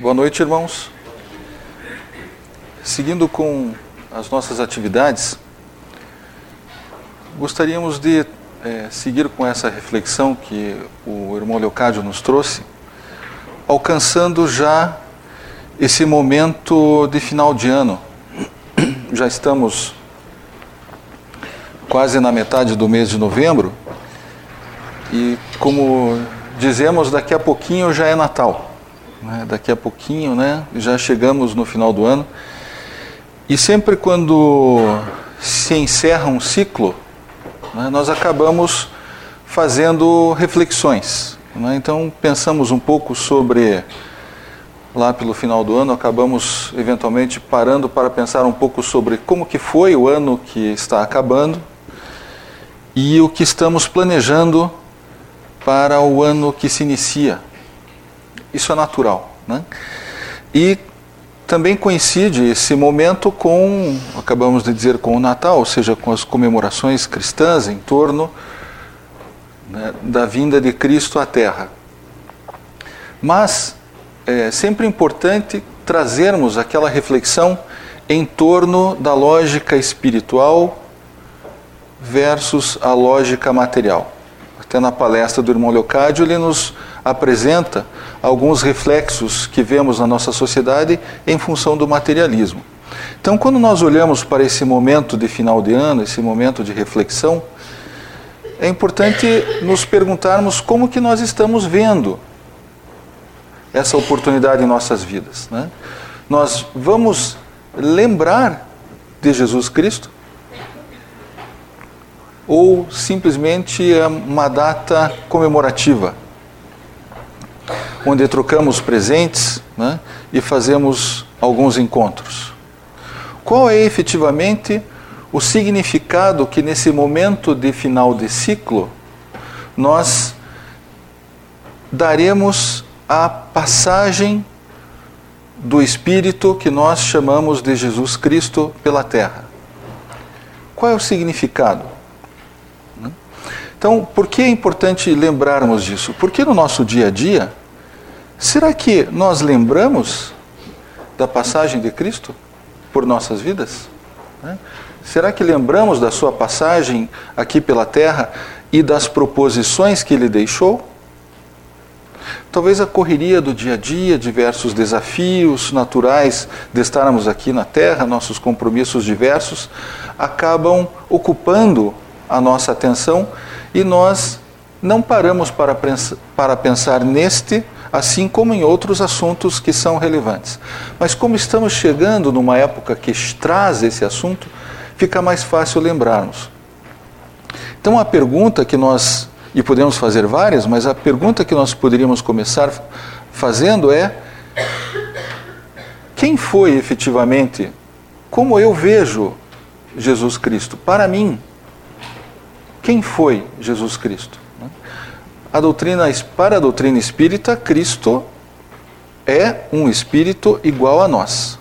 Boa noite, irmãos. Seguindo com as nossas atividades, gostaríamos de é, seguir com essa reflexão que o irmão Leocádio nos trouxe, alcançando já esse momento de final de ano. Já estamos quase na metade do mês de novembro e, como dizemos, daqui a pouquinho já é Natal. Né? Daqui a pouquinho, né? Já chegamos no final do ano. E sempre quando se encerra um ciclo, né, nós acabamos fazendo reflexões. Né? Então pensamos um pouco sobre lá pelo final do ano, acabamos eventualmente parando para pensar um pouco sobre como que foi o ano que está acabando e o que estamos planejando para o ano que se inicia. Isso é natural. Né? E também coincide esse momento com, acabamos de dizer, com o Natal, ou seja, com as comemorações cristãs em torno né, da vinda de Cristo à Terra. Mas é sempre importante trazermos aquela reflexão em torno da lógica espiritual versus a lógica material. Até na palestra do irmão Leocádio, ele nos apresenta alguns reflexos que vemos na nossa sociedade em função do materialismo. Então, quando nós olhamos para esse momento de final de ano, esse momento de reflexão, é importante nos perguntarmos como que nós estamos vendo essa oportunidade em nossas vidas. Né? Nós vamos lembrar de Jesus Cristo ou simplesmente é uma data comemorativa? Onde trocamos presentes né, e fazemos alguns encontros. Qual é efetivamente o significado que nesse momento de final de ciclo nós daremos à passagem do Espírito que nós chamamos de Jesus Cristo pela terra? Qual é o significado? Então, por que é importante lembrarmos disso? Porque no nosso dia a dia, Será que nós lembramos da passagem de Cristo por nossas vidas? Né? Será que lembramos da sua passagem aqui pela terra e das proposições que ele deixou? Talvez a correria do dia a dia, diversos desafios naturais de estarmos aqui na Terra, nossos compromissos diversos, acabam ocupando a nossa atenção e nós não paramos para, para pensar neste assim como em outros assuntos que são relevantes. Mas como estamos chegando numa época que traz esse assunto, fica mais fácil lembrarmos. Então a pergunta que nós, e podemos fazer várias, mas a pergunta que nós poderíamos começar fazendo é: quem foi efetivamente, como eu vejo Jesus Cristo? Para mim, quem foi Jesus Cristo? A doutrina, para a doutrina espírita, Cristo é um espírito igual a nós.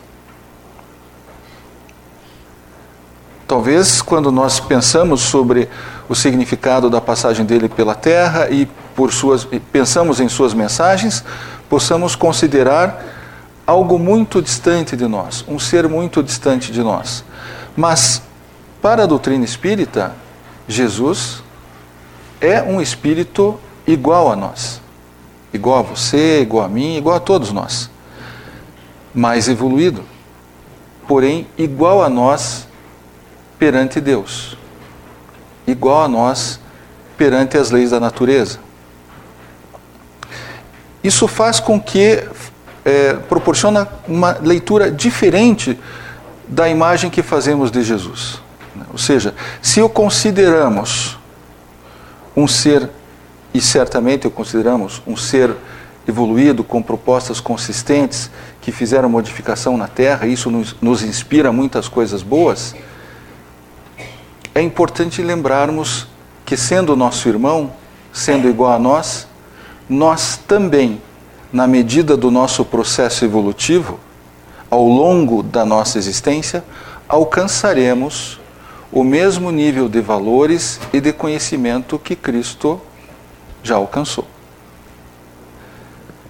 Talvez quando nós pensamos sobre o significado da passagem dele pela terra e por suas pensamos em suas mensagens, possamos considerar algo muito distante de nós, um ser muito distante de nós. Mas para a doutrina espírita, Jesus é um espírito igual a nós. Igual a você, igual a mim, igual a todos nós. Mais evoluído. Porém, igual a nós perante Deus. Igual a nós perante as leis da natureza. Isso faz com que é, proporciona uma leitura diferente da imagem que fazemos de Jesus. Ou seja, se o consideramos um ser e certamente o consideramos um ser evoluído com propostas consistentes que fizeram modificação na Terra, e isso nos, nos inspira muitas coisas boas. É importante lembrarmos que, sendo nosso irmão, sendo igual a nós, nós também, na medida do nosso processo evolutivo, ao longo da nossa existência, alcançaremos o mesmo nível de valores e de conhecimento que Cristo já alcançou.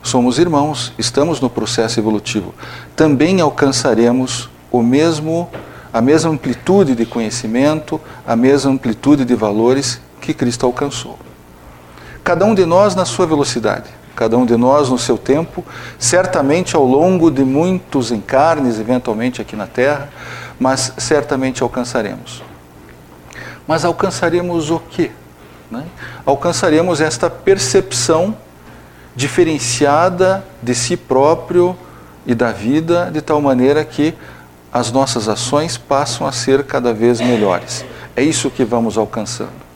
somos irmãos, estamos no processo evolutivo, também alcançaremos o mesmo a mesma amplitude de conhecimento, a mesma amplitude de valores que Cristo alcançou. Cada um de nós na sua velocidade, cada um de nós no seu tempo, certamente ao longo de muitos encarnes, eventualmente aqui na Terra, mas certamente alcançaremos. Mas alcançaremos o quê? Né? Alcançaremos esta percepção diferenciada de si próprio e da vida, de tal maneira que as nossas ações passam a ser cada vez melhores. É isso que vamos alcançando.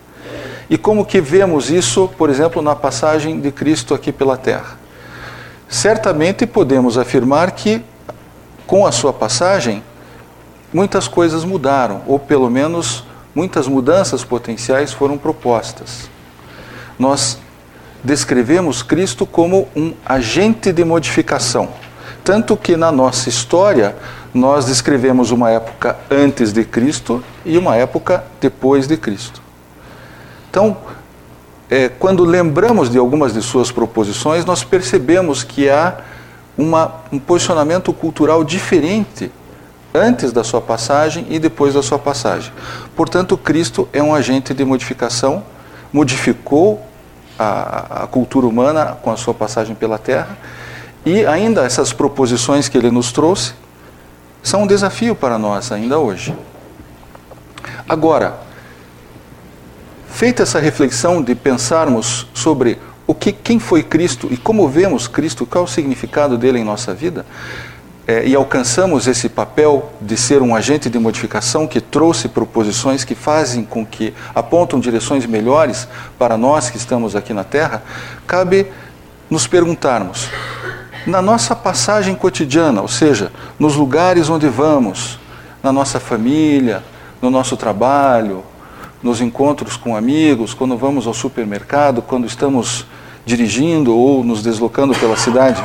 E como que vemos isso, por exemplo, na passagem de Cristo aqui pela terra? Certamente podemos afirmar que com a sua passagem muitas coisas mudaram, ou pelo menos muitas mudanças potenciais foram propostas. Nós descrevemos Cristo como um agente de modificação, tanto que na nossa história nós descrevemos uma época antes de Cristo e uma época depois de Cristo. Então, é, quando lembramos de algumas de suas proposições, nós percebemos que há uma, um posicionamento cultural diferente antes da sua passagem e depois da sua passagem. Portanto, Cristo é um agente de modificação, modificou a, a cultura humana com a sua passagem pela Terra e ainda essas proposições que ele nos trouxe são um desafio para nós ainda hoje. Agora, feita essa reflexão de pensarmos sobre o que, quem foi Cristo e como vemos Cristo, qual o significado dele em nossa vida, é, e alcançamos esse papel de ser um agente de modificação que trouxe proposições que fazem com que apontam direções melhores para nós que estamos aqui na Terra, cabe nos perguntarmos na nossa passagem cotidiana, ou seja, nos lugares onde vamos, na nossa família, no nosso trabalho, nos encontros com amigos, quando vamos ao supermercado, quando estamos dirigindo ou nos deslocando pela cidade.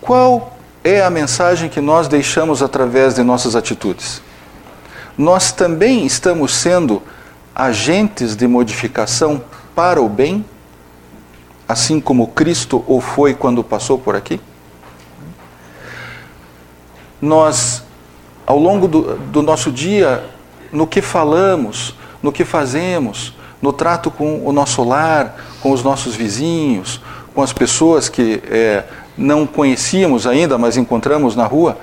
Qual é a mensagem que nós deixamos através de nossas atitudes? Nós também estamos sendo agentes de modificação para o bem assim como Cristo o foi quando passou por aqui? Nós, ao longo do, do nosso dia, no que falamos, no que fazemos, no trato com o nosso lar, com os nossos vizinhos, com as pessoas que é, não conhecíamos ainda, mas encontramos na rua,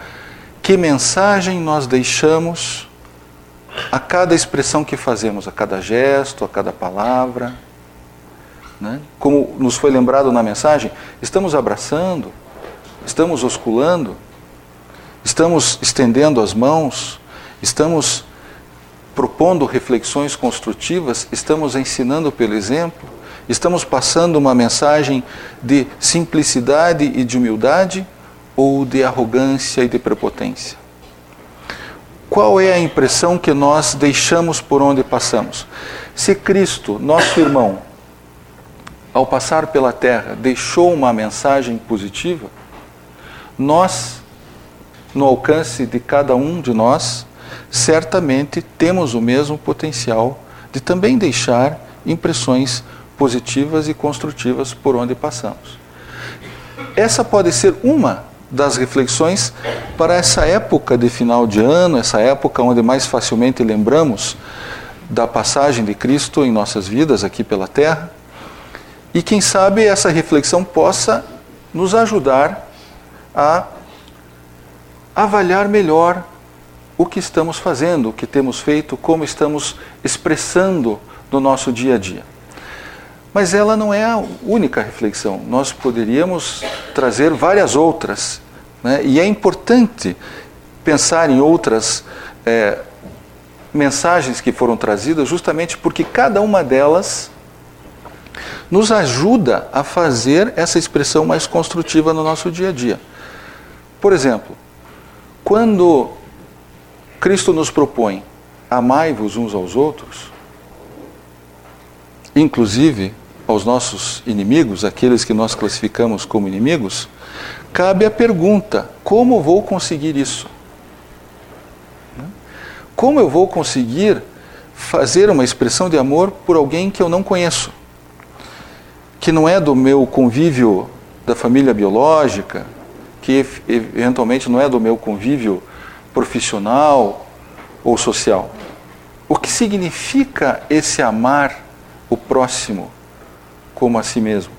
que mensagem nós deixamos a cada expressão que fazemos, a cada gesto, a cada palavra? Né? Como nos foi lembrado na mensagem, estamos abraçando, estamos osculando, estamos estendendo as mãos, estamos propondo reflexões construtivas, estamos ensinando pelo exemplo, estamos passando uma mensagem de simplicidade e de humildade ou de arrogância e de prepotência? Qual é a impressão que nós deixamos por onde passamos? Se Cristo, nosso irmão, ao passar pela terra, deixou uma mensagem positiva, nós, no alcance de cada um de nós, certamente temos o mesmo potencial de também deixar impressões positivas e construtivas por onde passamos. Essa pode ser uma das reflexões para essa época de final de ano, essa época onde mais facilmente lembramos da passagem de Cristo em nossas vidas aqui pela terra e quem sabe essa reflexão possa nos ajudar a avaliar melhor o que estamos fazendo, o que temos feito, como estamos expressando no nosso dia a dia. Mas ela não é a única reflexão. Nós poderíamos trazer várias outras. Né? E é importante pensar em outras é, mensagens que foram trazidas, justamente porque cada uma delas nos ajuda a fazer essa expressão mais construtiva no nosso dia a dia. Por exemplo, quando Cristo nos propõe amai-vos uns aos outros, inclusive aos nossos inimigos, aqueles que nós classificamos como inimigos, cabe a pergunta: como vou conseguir isso? Como eu vou conseguir fazer uma expressão de amor por alguém que eu não conheço? que não é do meu convívio da família biológica, que eventualmente não é do meu convívio profissional ou social. O que significa esse amar o próximo como a si mesmo?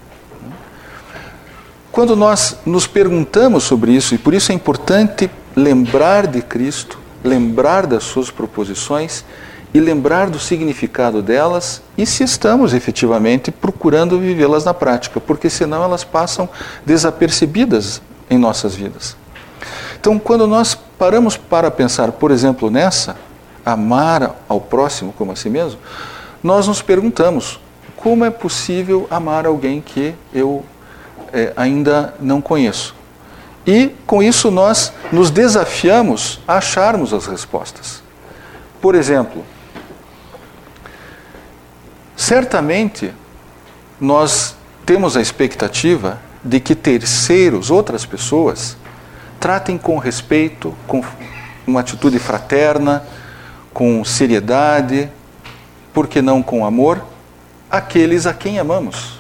Quando nós nos perguntamos sobre isso, e por isso é importante lembrar de Cristo, lembrar das suas proposições e lembrar do significado delas e se estamos efetivamente procurando vivê-las na prática, porque senão elas passam desapercebidas em nossas vidas. Então, quando nós paramos para pensar, por exemplo, nessa, amar ao próximo como a si mesmo, nós nos perguntamos: como é possível amar alguém que eu é, ainda não conheço? E com isso nós nos desafiamos a acharmos as respostas. Por exemplo, certamente nós temos a expectativa de que terceiros, outras pessoas, tratem com respeito, com uma atitude fraterna, com seriedade, por que não com amor, aqueles a quem amamos,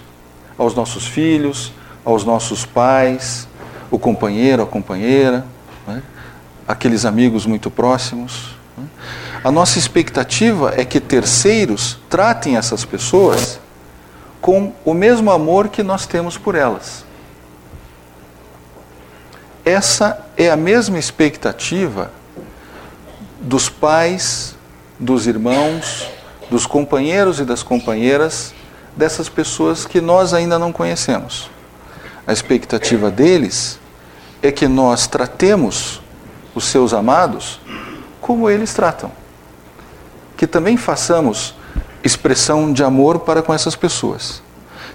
aos nossos filhos, aos nossos pais, o companheiro, a companheira, né? aqueles amigos muito próximos. Né? A nossa expectativa é que terceiros tratem essas pessoas com o mesmo amor que nós temos por elas. Essa é a mesma expectativa dos pais, dos irmãos, dos companheiros e das companheiras dessas pessoas que nós ainda não conhecemos. A expectativa deles é que nós tratemos os seus amados como eles tratam. Que também façamos expressão de amor para com essas pessoas.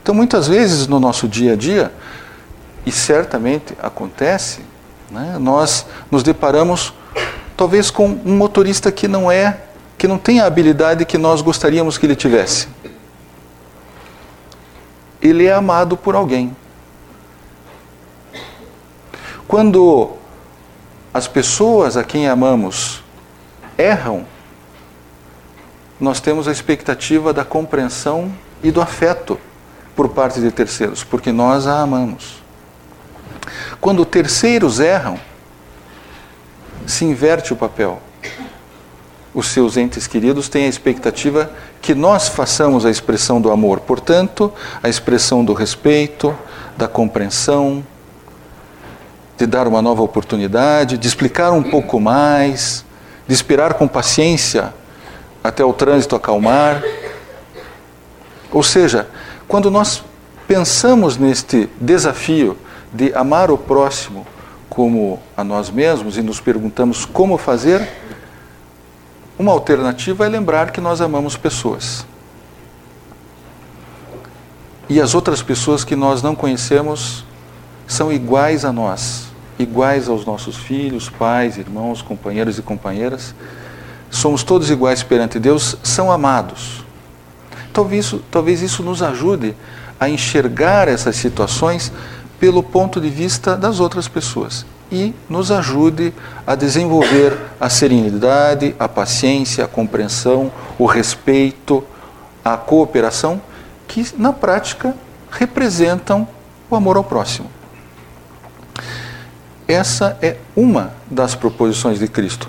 Então, muitas vezes no nosso dia a dia, e certamente acontece, né, nós nos deparamos talvez com um motorista que não é, que não tem a habilidade que nós gostaríamos que ele tivesse. Ele é amado por alguém. Quando as pessoas a quem amamos erram, nós temos a expectativa da compreensão e do afeto por parte de terceiros, porque nós a amamos. Quando terceiros erram, se inverte o papel. Os seus entes queridos têm a expectativa que nós façamos a expressão do amor, portanto, a expressão do respeito, da compreensão, de dar uma nova oportunidade, de explicar um pouco mais, de esperar com paciência até o trânsito acalmar. Ou seja, quando nós pensamos neste desafio de amar o próximo como a nós mesmos e nos perguntamos como fazer, uma alternativa é lembrar que nós amamos pessoas. E as outras pessoas que nós não conhecemos são iguais a nós, iguais aos nossos filhos, pais, irmãos, companheiros e companheiras. Somos todos iguais perante Deus, são amados. Talvez isso, talvez isso nos ajude a enxergar essas situações pelo ponto de vista das outras pessoas e nos ajude a desenvolver a serenidade, a paciência, a compreensão, o respeito, a cooperação, que na prática representam o amor ao próximo. Essa é uma das proposições de Cristo.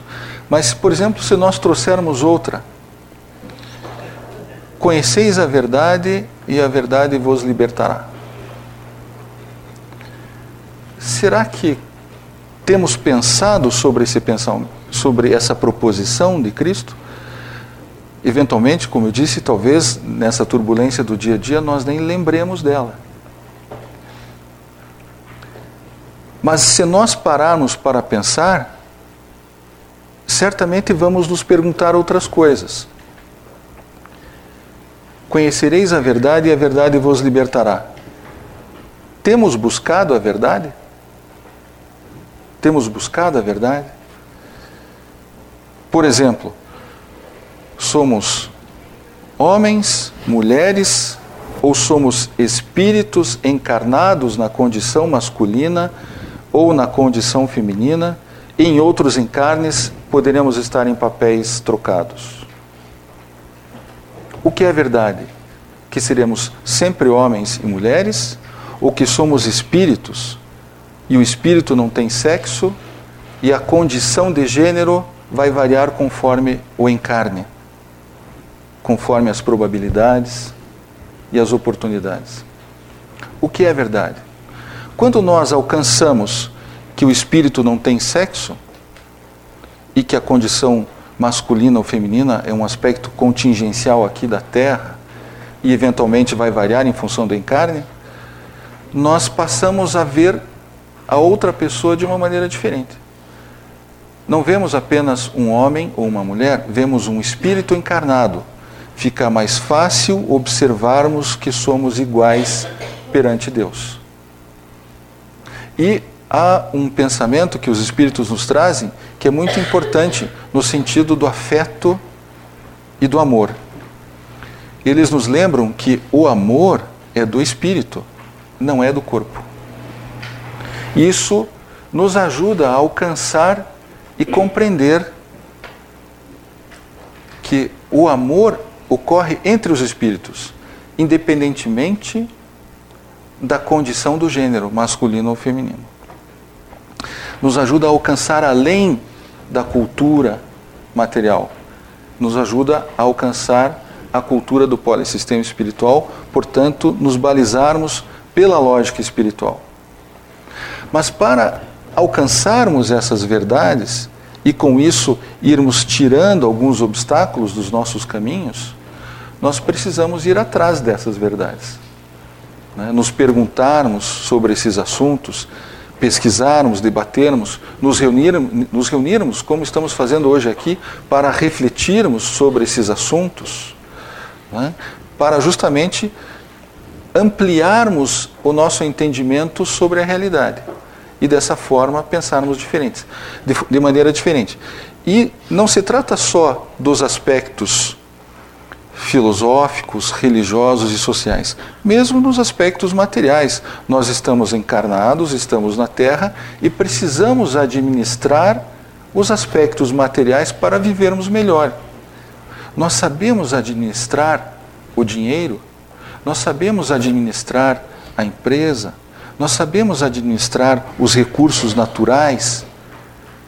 Mas, por exemplo, se nós trouxermos outra, conheceis a verdade e a verdade vos libertará. Será que temos pensado sobre esse pensamento, sobre essa proposição de Cristo? Eventualmente, como eu disse, talvez nessa turbulência do dia a dia nós nem lembremos dela. Mas se nós pararmos para pensar, certamente vamos nos perguntar outras coisas. Conhecereis a verdade e a verdade vos libertará. Temos buscado a verdade? Temos buscado a verdade? Por exemplo, somos homens, mulheres, ou somos espíritos encarnados na condição masculina ou na condição feminina, em outros encarnes poderemos estar em papéis trocados. O que é verdade? Que seremos sempre homens e mulheres, ou que somos espíritos e o espírito não tem sexo e a condição de gênero vai variar conforme o encarne, conforme as probabilidades e as oportunidades. O que é verdade? Quando nós alcançamos que o espírito não tem sexo e que a condição masculina ou feminina é um aspecto contingencial aqui da Terra e eventualmente vai variar em função do encarne, nós passamos a ver a outra pessoa de uma maneira diferente. Não vemos apenas um homem ou uma mulher, vemos um espírito encarnado. Fica mais fácil observarmos que somos iguais perante Deus. E há um pensamento que os espíritos nos trazem que é muito importante no sentido do afeto e do amor. Eles nos lembram que o amor é do espírito, não é do corpo. Isso nos ajuda a alcançar e compreender que o amor ocorre entre os espíritos, independentemente da condição do gênero, masculino ou feminino. Nos ajuda a alcançar além da cultura material, nos ajuda a alcançar a cultura do polissistema espiritual, portanto, nos balizarmos pela lógica espiritual. Mas para alcançarmos essas verdades e com isso irmos tirando alguns obstáculos dos nossos caminhos, nós precisamos ir atrás dessas verdades né, nos perguntarmos sobre esses assuntos, pesquisarmos, debatermos, nos reunirmos, nos reunirmos, como estamos fazendo hoje aqui, para refletirmos sobre esses assuntos, né, para justamente ampliarmos o nosso entendimento sobre a realidade e dessa forma pensarmos diferentes, de, de maneira diferente. E não se trata só dos aspectos filosóficos, religiosos e sociais. Mesmo nos aspectos materiais, nós estamos encarnados, estamos na Terra e precisamos administrar os aspectos materiais para vivermos melhor. Nós sabemos administrar o dinheiro, nós sabemos administrar a empresa, nós sabemos administrar os recursos naturais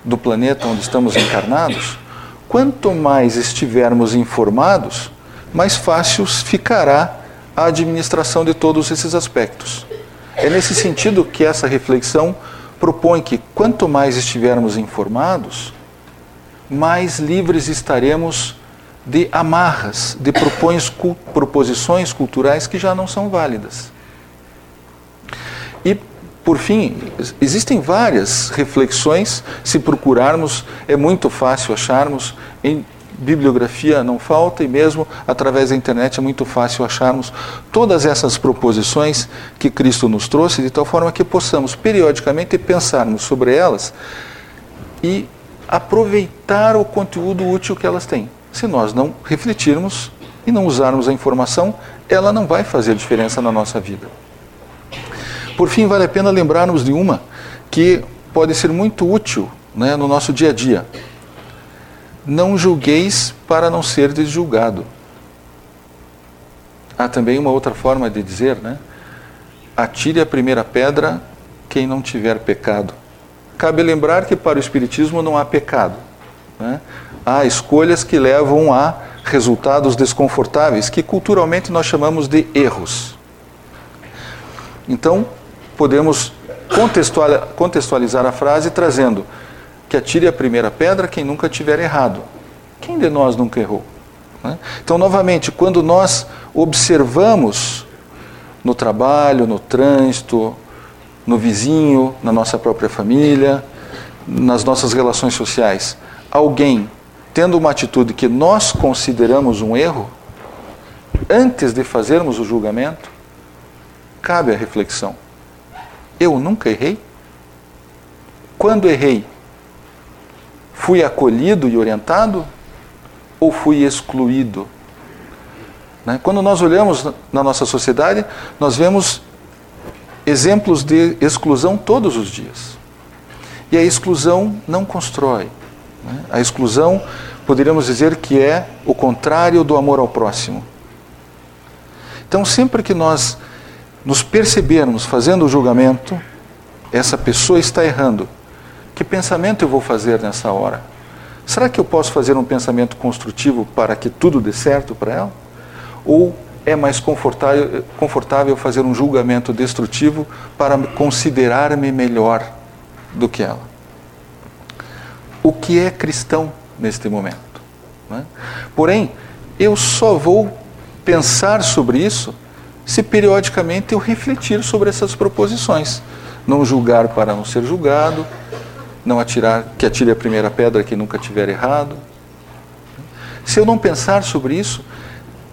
do planeta onde estamos encarnados. Quanto mais estivermos informados, mais fácil ficará a administração de todos esses aspectos. É nesse sentido que essa reflexão propõe que quanto mais estivermos informados, mais livres estaremos de amarras, de proposições culturais que já não são válidas. Por fim, existem várias reflexões, se procurarmos, é muito fácil acharmos em bibliografia não falta e mesmo através da internet é muito fácil acharmos todas essas proposições que Cristo nos trouxe, de tal forma que possamos periodicamente pensarmos sobre elas e aproveitar o conteúdo útil que elas têm. Se nós não refletirmos e não usarmos a informação, ela não vai fazer diferença na nossa vida. Por fim, vale a pena lembrarmos de uma que pode ser muito útil né, no nosso dia a dia não julgueis para não ser julgado. Há também uma outra forma de dizer, né? Atire a primeira pedra quem não tiver pecado. Cabe lembrar que para o Espiritismo não há pecado. Né? Há escolhas que levam a resultados desconfortáveis, que culturalmente nós chamamos de erros. Então, podemos contextualizar a frase trazendo que atire a primeira pedra quem nunca tiver errado. Quem de nós nunca errou? Né? Então, novamente, quando nós observamos no trabalho, no trânsito, no vizinho, na nossa própria família, nas nossas relações sociais, alguém tendo uma atitude que nós consideramos um erro, antes de fazermos o julgamento, cabe a reflexão. Eu nunca errei? Quando errei, Fui acolhido e orientado ou fui excluído? Né? Quando nós olhamos na nossa sociedade, nós vemos exemplos de exclusão todos os dias. E a exclusão não constrói. Né? A exclusão, poderíamos dizer que é o contrário do amor ao próximo. Então, sempre que nós nos percebermos fazendo o julgamento, essa pessoa está errando. Que pensamento eu vou fazer nessa hora? Será que eu posso fazer um pensamento construtivo para que tudo dê certo para ela? Ou é mais confortável, fazer um julgamento destrutivo para considerar-me melhor do que ela? O que é cristão neste momento? Né? Porém, eu só vou pensar sobre isso se periodicamente eu refletir sobre essas proposições. Não julgar para não ser julgado, não atirar, que atire a primeira pedra que nunca tiver errado. Se eu não pensar sobre isso,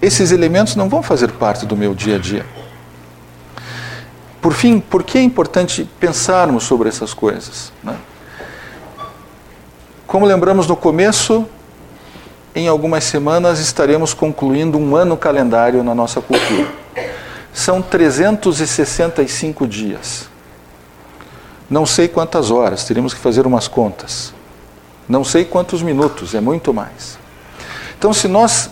esses elementos não vão fazer parte do meu dia a dia. Por fim, por que é importante pensarmos sobre essas coisas? Né? Como lembramos no começo, em algumas semanas estaremos concluindo um ano calendário na nossa cultura. São 365 dias. Não sei quantas horas, teríamos que fazer umas contas. Não sei quantos minutos, é muito mais. Então, se nós,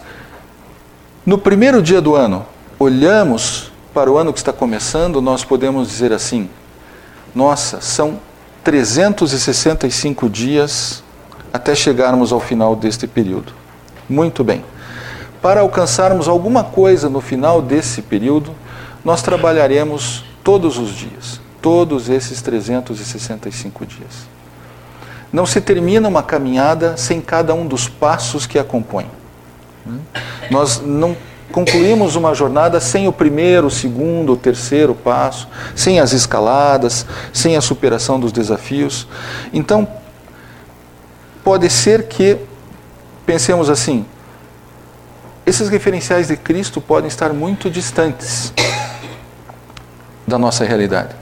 no primeiro dia do ano, olhamos para o ano que está começando, nós podemos dizer assim: nossa, são 365 dias até chegarmos ao final deste período. Muito bem. Para alcançarmos alguma coisa no final desse período, nós trabalharemos todos os dias, todos esses 365 dias. Não se termina uma caminhada sem cada um dos passos que a compõem. Nós não concluímos uma jornada sem o primeiro, o segundo, o terceiro passo, sem as escaladas, sem a superação dos desafios. Então, pode ser que pensemos assim: esses referenciais de Cristo podem estar muito distantes da nossa realidade.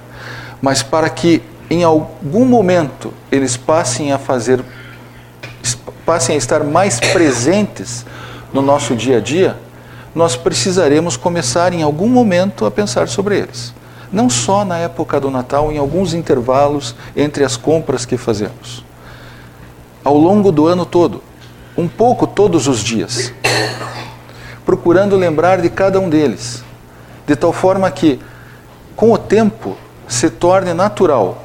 Mas para que em algum momento eles passem a fazer passem a estar mais presentes no nosso dia a dia, nós precisaremos começar em algum momento a pensar sobre eles. Não só na época do Natal, em alguns intervalos entre as compras que fazemos. Ao longo do ano todo um pouco todos os dias, procurando lembrar de cada um deles, de tal forma que, com o tempo, se torne natural,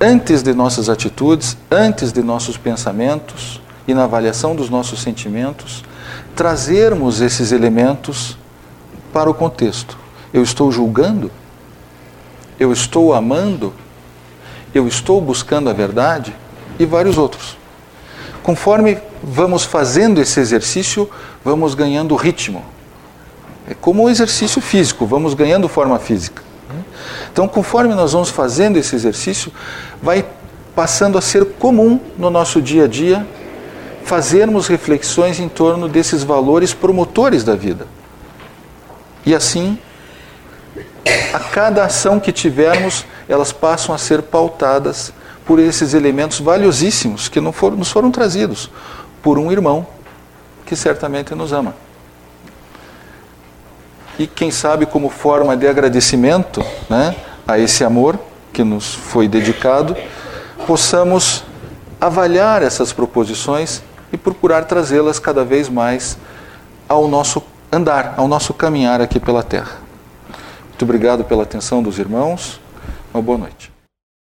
antes de nossas atitudes, antes de nossos pensamentos e na avaliação dos nossos sentimentos, trazermos esses elementos para o contexto. Eu estou julgando? Eu estou amando? Eu estou buscando a verdade? E vários outros. Conforme vamos fazendo esse exercício, vamos ganhando ritmo. É como o exercício físico, vamos ganhando forma física. Então, conforme nós vamos fazendo esse exercício, vai passando a ser comum no nosso dia a dia fazermos reflexões em torno desses valores promotores da vida. E assim, a cada ação que tivermos, elas passam a ser pautadas por esses elementos valiosíssimos que foram, nos foram trazidos por um irmão que certamente nos ama. E quem sabe, como forma de agradecimento né, a esse amor que nos foi dedicado, possamos avaliar essas proposições e procurar trazê-las cada vez mais ao nosso andar, ao nosso caminhar aqui pela terra. Muito obrigado pela atenção dos irmãos. Uma boa noite.